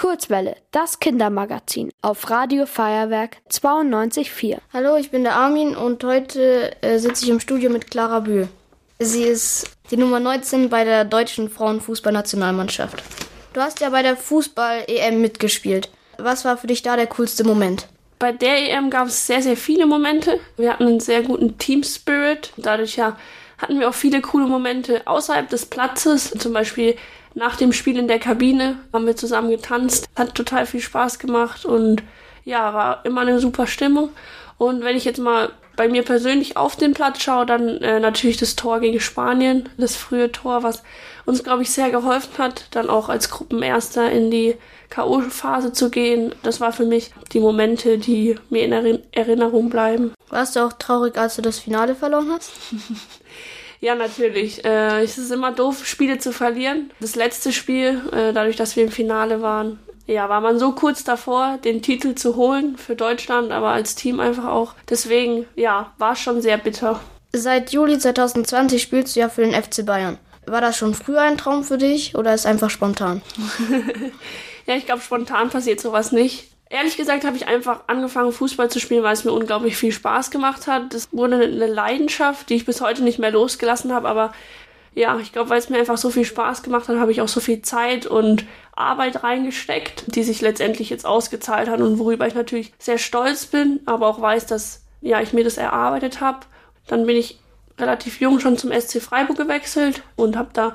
Kurzwelle, das Kindermagazin auf Radio Feuerwerk 92.4. Hallo, ich bin der Armin und heute äh, sitze ich im Studio mit Clara Bühl. Sie ist die Nummer 19 bei der deutschen Frauenfußballnationalmannschaft. Du hast ja bei der Fußball-EM mitgespielt. Was war für dich da der coolste Moment? Bei der EM gab es sehr, sehr viele Momente. Wir hatten einen sehr guten Team-Spirit. Dadurch ja hatten wir auch viele coole Momente außerhalb des Platzes. Zum Beispiel nach dem Spiel in der Kabine haben wir zusammen getanzt. Hat total viel Spaß gemacht und ja, war immer eine super Stimmung. Und wenn ich jetzt mal bei mir persönlich auf den Platz schaue, dann äh, natürlich das Tor gegen Spanien, das frühe Tor, was uns, glaube ich, sehr geholfen hat, dann auch als Gruppenerster in die K.O.-Phase zu gehen. Das war für mich die Momente, die mir in Erinnerung bleiben. Warst du auch traurig, als du das Finale verloren hast? Ja, natürlich. Äh, es ist immer doof, Spiele zu verlieren. Das letzte Spiel, äh, dadurch, dass wir im Finale waren, ja, war man so kurz davor, den Titel zu holen für Deutschland, aber als Team einfach auch. Deswegen, ja, war schon sehr bitter. Seit Juli 2020 spielst du ja für den FC Bayern. War das schon früher ein Traum für dich oder ist einfach spontan? ja, ich glaube, spontan passiert sowas nicht. Ehrlich gesagt habe ich einfach angefangen, Fußball zu spielen, weil es mir unglaublich viel Spaß gemacht hat. Das wurde eine Leidenschaft, die ich bis heute nicht mehr losgelassen habe. Aber ja, ich glaube, weil es mir einfach so viel Spaß gemacht hat, habe ich auch so viel Zeit und Arbeit reingesteckt, die sich letztendlich jetzt ausgezahlt hat und worüber ich natürlich sehr stolz bin, aber auch weiß, dass ja, ich mir das erarbeitet habe. Dann bin ich relativ jung schon zum SC Freiburg gewechselt und habe da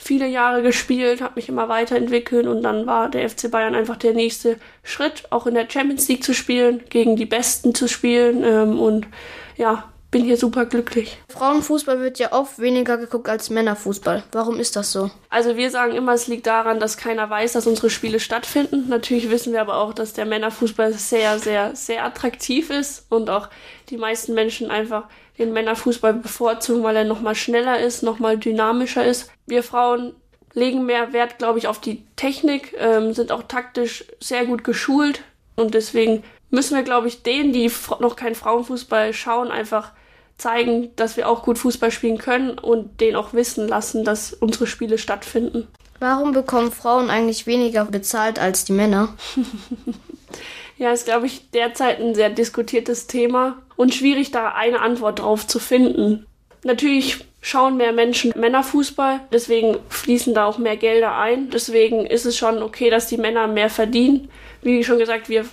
viele Jahre gespielt, habe mich immer weiterentwickelt und dann war der FC Bayern einfach der nächste Schritt, auch in der Champions League zu spielen, gegen die Besten zu spielen ähm, und ja, bin hier super glücklich. Frauenfußball wird ja oft weniger geguckt als Männerfußball. Warum ist das so? Also wir sagen immer, es liegt daran, dass keiner weiß, dass unsere Spiele stattfinden. Natürlich wissen wir aber auch, dass der Männerfußball sehr, sehr, sehr attraktiv ist und auch die meisten Menschen einfach den Männerfußball bevorzugen, weil er nochmal schneller ist, nochmal dynamischer ist. Wir Frauen legen mehr Wert, glaube ich, auf die Technik, ähm, sind auch taktisch sehr gut geschult und deswegen müssen wir, glaube ich, denen, die noch keinen Frauenfußball schauen, einfach zeigen, dass wir auch gut Fußball spielen können und denen auch wissen lassen, dass unsere Spiele stattfinden. Warum bekommen Frauen eigentlich weniger bezahlt als die Männer? ja, ist, glaube ich, derzeit ein sehr diskutiertes Thema und schwierig, da eine Antwort drauf zu finden. Natürlich schauen mehr Menschen Männerfußball, deswegen fließen da auch mehr Gelder ein. Deswegen ist es schon okay, dass die Männer mehr verdienen. Wie schon gesagt, wir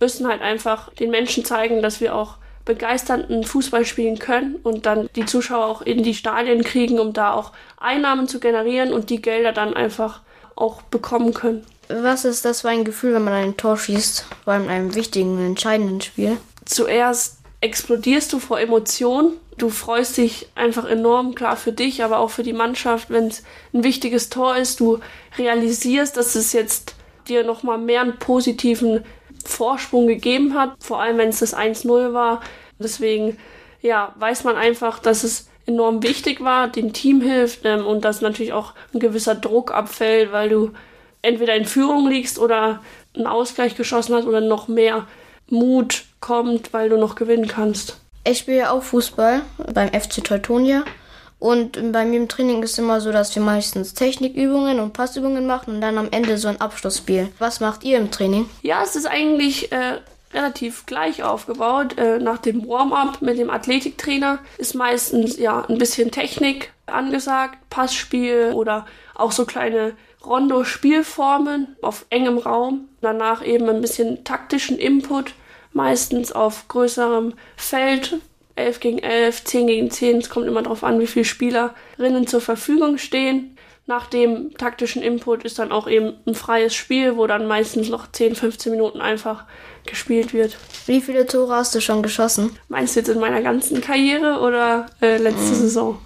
müssen halt einfach den Menschen zeigen, dass wir auch begeisternden Fußball spielen können und dann die Zuschauer auch in die Stadien kriegen, um da auch Einnahmen zu generieren und die Gelder dann einfach auch bekommen können. Was ist das für ein Gefühl, wenn man ein Tor schießt, vor allem in einem wichtigen, entscheidenden Spiel? Zuerst explodierst du vor Emotionen. Du freust dich einfach enorm, klar für dich, aber auch für die Mannschaft, wenn es ein wichtiges Tor ist. Du realisierst, dass es jetzt dir nochmal mehr einen positiven Vorsprung gegeben hat, vor allem wenn es das 1-0 war. Deswegen, ja, weiß man einfach, dass es enorm wichtig war, dem Team hilft ähm, und dass natürlich auch ein gewisser Druck abfällt, weil du entweder in Führung liegst oder einen Ausgleich geschossen hast oder noch mehr Mut kommt, weil du noch gewinnen kannst. Ich spiele auch Fußball beim FC Teutonia und bei mir im Training ist immer so, dass wir meistens Technikübungen und Passübungen machen und dann am Ende so ein Abschlussspiel. Was macht ihr im Training? Ja, es ist eigentlich äh, relativ gleich aufgebaut. Äh, nach dem Warm-up mit dem Athletiktrainer ist meistens ja ein bisschen Technik angesagt, Passspiel oder auch so kleine Rondo-Spielformen auf engem Raum. Danach eben ein bisschen taktischen Input, meistens auf größerem Feld, 11 gegen 11, 10 gegen 10. Es kommt immer darauf an, wie viele Spielerinnen zur Verfügung stehen. Nach dem taktischen Input ist dann auch eben ein freies Spiel, wo dann meistens noch 10, 15 Minuten einfach gespielt wird. Wie viele Tore hast du schon geschossen? Meinst du jetzt in meiner ganzen Karriere oder äh, letzte mhm. Saison?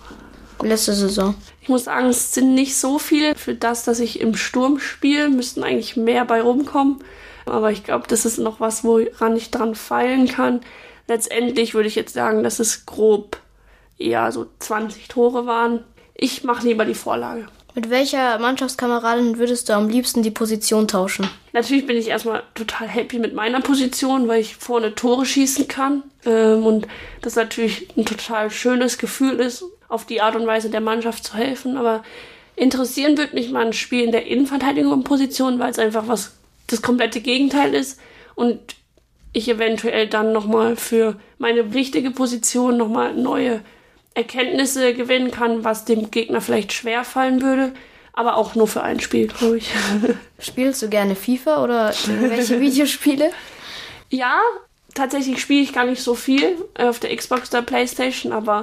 Letzte Saison. Ich muss sagen, es sind nicht so viele. Für das, dass ich im Sturm spiele, müssten eigentlich mehr bei rumkommen. Aber ich glaube, das ist noch was, woran ich dran feilen kann letztendlich würde ich jetzt sagen, dass es grob eher so 20 Tore waren. Ich mache lieber die Vorlage. Mit welcher Mannschaftskameradin würdest du am liebsten die Position tauschen? Natürlich bin ich erstmal total happy mit meiner Position, weil ich vorne Tore schießen kann. Ähm, und das natürlich ein total schönes Gefühl ist, auf die Art und Weise der Mannschaft zu helfen. Aber interessieren würde mich mal ein Spiel in der Innenverteidigung Position, weil es einfach was das komplette Gegenteil ist und ich eventuell dann nochmal für meine richtige Position nochmal neue Erkenntnisse gewinnen kann, was dem Gegner vielleicht schwer fallen würde, aber auch nur für ein Spiel, glaube ich. Spielst du gerne FIFA oder irgendwelche Videospiele? Ja, tatsächlich spiele ich gar nicht so viel auf der Xbox oder Playstation, aber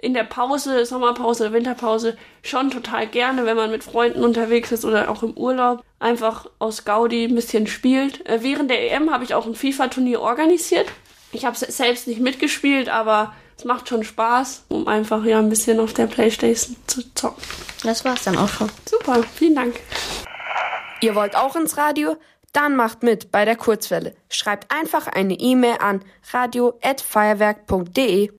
in der Pause, Sommerpause oder Winterpause schon total gerne, wenn man mit Freunden unterwegs ist oder auch im Urlaub, einfach aus Gaudi ein bisschen spielt. Äh, während der EM habe ich auch ein FIFA-Turnier organisiert. Ich habe es selbst nicht mitgespielt, aber es macht schon Spaß, um einfach ja ein bisschen auf der Playstation zu zocken. Das war's dann auch schon. Super, vielen Dank. Ihr wollt auch ins Radio? Dann macht mit bei der Kurzwelle. Schreibt einfach eine E-Mail an radio@feuerwerk.de.